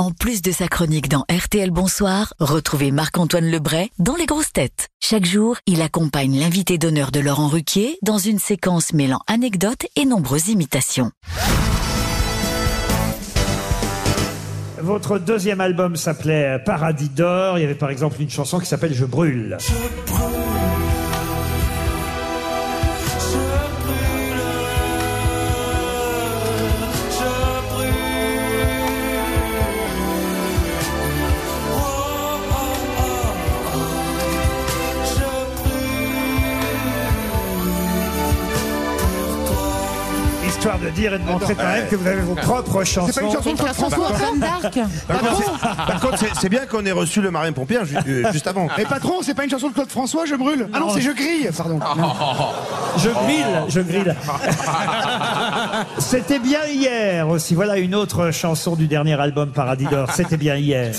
En plus de sa chronique dans RTL Bonsoir, retrouvez Marc-Antoine Lebray dans Les Grosses Têtes. Chaque jour, il accompagne l'invité d'honneur de Laurent Ruquier dans une séquence mêlant anecdotes et nombreuses imitations. Votre deuxième album s'appelait Paradis d'or. Il y avait par exemple une chanson qui s'appelle Je brûle. Histoire de dire et de montrer quand même que vous avez vos propres chansons. C'est pas une chanson de Claude François Par contre, c'est- par contre, c'est- c'est bien qu'on ait reçu le marin pompier euh, juste avant. Mais patron, c'est pas une chanson de Claude François, je brûle. Ah non, c'est je grille, pardon. Je grille, je grille. C'était bien hier aussi. Voilà une autre chanson du dernier album Paradis d'or. C'était bien hier.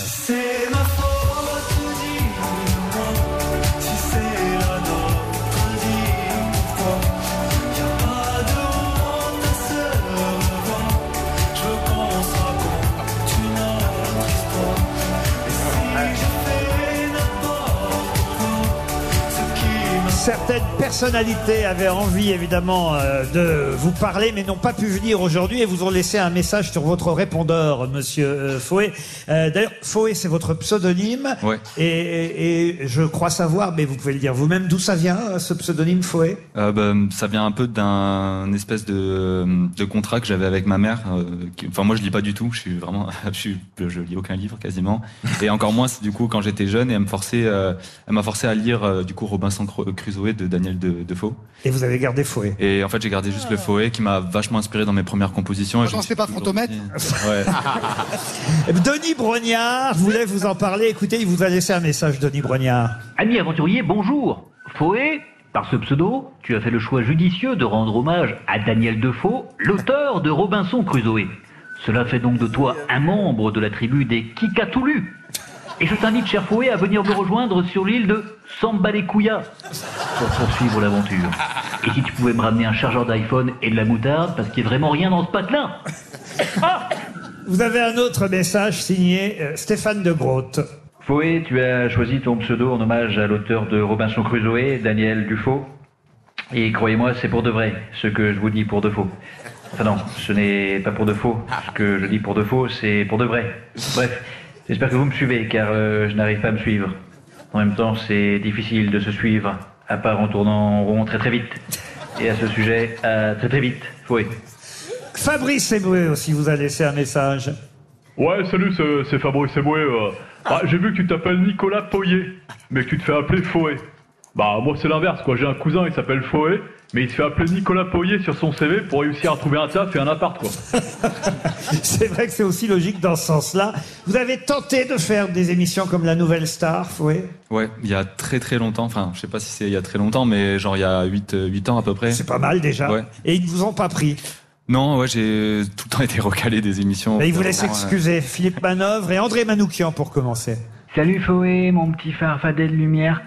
Certaines personnalités avaient envie évidemment euh, de vous parler, mais n'ont pas pu venir aujourd'hui et vous ont laissé un message sur votre répondeur, Monsieur euh, Fouet. Euh, D'ailleurs, Fouet, c'est votre pseudonyme. Ouais. Et, et- et je crois savoir, mais vous pouvez le dire vous-même, d'où ça vient, ce pseudonyme Fouet bah, ça vient un peu d'un espèce de, de contrat que j'avais avec ma mère. qui- Enfin, moi, je lis pas du tout. Je suis vraiment, je, suis, je lis aucun livre quasiment. Et encore moins, c'est du coup, quand j'étais jeune, et elle me forçait, elle m'a forcé à lire du coup Robinson Cru- De Daniel de- Defoe. Et vous avez gardé Fouet. Et en fait, j'ai gardé juste le Fouet qui m'a vachement inspiré dans mes premières compositions. Et Attends, je me c'était pas toujours dit- Ouais. Denis Brognard voulait vous en parler? Écoutez, il vous a laissé un message, Denis Brognard. Ami aventurier, bonjour. Foé, par ce pseudo, tu as fait le choix judicieux de rendre hommage à Daniel Defoe, l'auteur de Robinson Crusoe. Cela fait donc de toi un membre de la tribu des Kikatoulus. Et je t'invite, cher Fouet, à venir me rejoindre sur l'île de Sambalekuya pour poursuivre l'aventure. Et si tu pouvais me ramener un chargeur d'iPhone et de la moutarde, parce qu'il n'y a vraiment rien dans ce patelin. Ah Vous avez un autre message signé euh, Stéphane de Groot. Fouet, tu as choisi ton pseudo en hommage à l'auteur de Robinson Crusoe, Daniel Dufaux. Et croyez-moi, c'est pour de vrai, ce que je vous dis pour de faux. Enfin non, ce n'est pas pour de faux. Ce que je dis pour de faux, c'est pour de vrai. Bref, j'espère que vous me suivez, car euh, je n'arrive pas à me suivre. En même temps, c'est difficile de se suivre, à part en tournant en rond très très vite. Et à ce sujet, à très très vite, Fouet. Fabrice Eboué aussi vous a laissé un message. Ouais, salut, c'est- c'est Fabrice Eboué. euh. Ah, J'ai vu que tu t'appelles Nicolas Poyer, mais que tu te fais appeler Foé. Bah, moi, c'est l'inverse, quoi. J'ai un cousin, il s'appelle Foé, mais il se fait appeler Nicolas Poyer sur son CV pour réussir à trouver un taf et un appart, quoi. C'est vrai que c'est aussi logique dans ce sens-là. Vous avez tenté de faire des émissions comme La Nouvelle Star, Fouet? Ouais, il y a très très longtemps. Enfin, je sais pas si c'est il y a très longtemps, mais genre il y a 8, 8 ans à peu près. C'est pas mal déjà. Ouais. Et ils ne vous ont pas pris? Non, ouais, j'ai tout le temps été recalé des émissions. Mais ils vous laissent excuser. Philippe Manœuvre et André Manoukian pour commencer. Salut Foé, mon petit farfadet de lumière.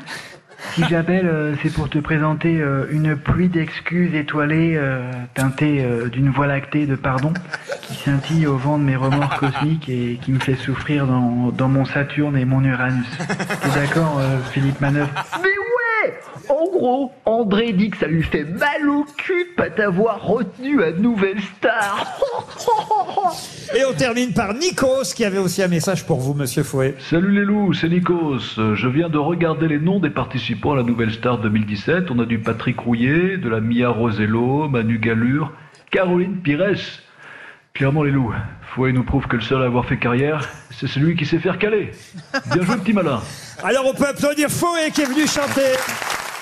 Si j'appelle, euh, c'est pour te présenter euh, une pluie d'excuses étoilées euh, teintée euh, d'une voie lactée de pardon qui scintille au vent de mes remords cosmiques et qui me fait souffrir dans, dans mon Saturne et mon Uranus. T'es d'accord, euh, Philippe Manœuvre? En gros, André dit que ça lui fait mal au cul de pas t'avoir retenu à Nouvelle Star. Et on termine par Nikos qui avait aussi un message pour vous, monsieur Fouet. Salut les loups, c'est Nikos. Je viens de regarder les noms des participants à la Nouvelle Star 2017. On a du Patrick Rouillet, de la Mia Rosello, Manu Galure, Caroline Pires. Clairement les loups, Fouet nous prouve que le seul à avoir fait carrière, c'est celui qui sait faire caler. Bien joué petit malin. Alors on peut applaudir Fouet qui est venu chanter.